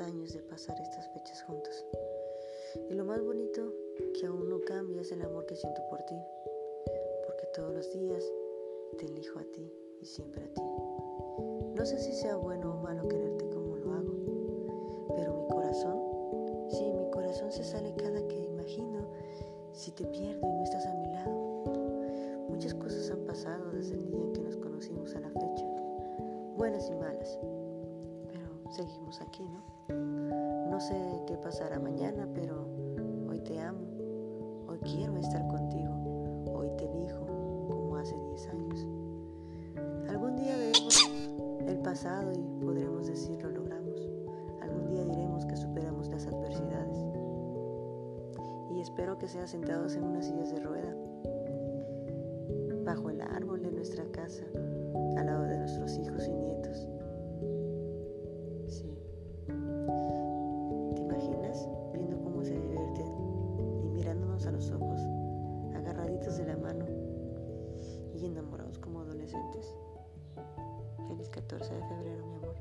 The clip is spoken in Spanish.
años de pasar estas fechas juntos. Y lo más bonito que aún no cambia es el amor que siento por ti, porque todos los días te elijo a ti y siempre a ti. No sé si sea bueno o malo quererte como lo hago, pero mi corazón, sí, mi corazón se sale cada que imagino si te pierdo y no estás a mi lado. Muchas cosas han pasado desde el día en que nos conocimos a la fecha, buenas y malas, seguimos aquí, ¿no? No sé qué pasará mañana, pero hoy te amo, hoy quiero estar contigo, hoy te elijo como hace 10 años. Algún día veremos el pasado y podremos decir lo logramos. Algún día diremos que superamos las adversidades. Y espero que sean sentados en unas sillas de rueda, bajo el árbol de nuestra casa, al lado de nuestros a los ojos, agarraditos de la mano y enamorados como adolescentes? Feliz 14 de febrero, mi amor.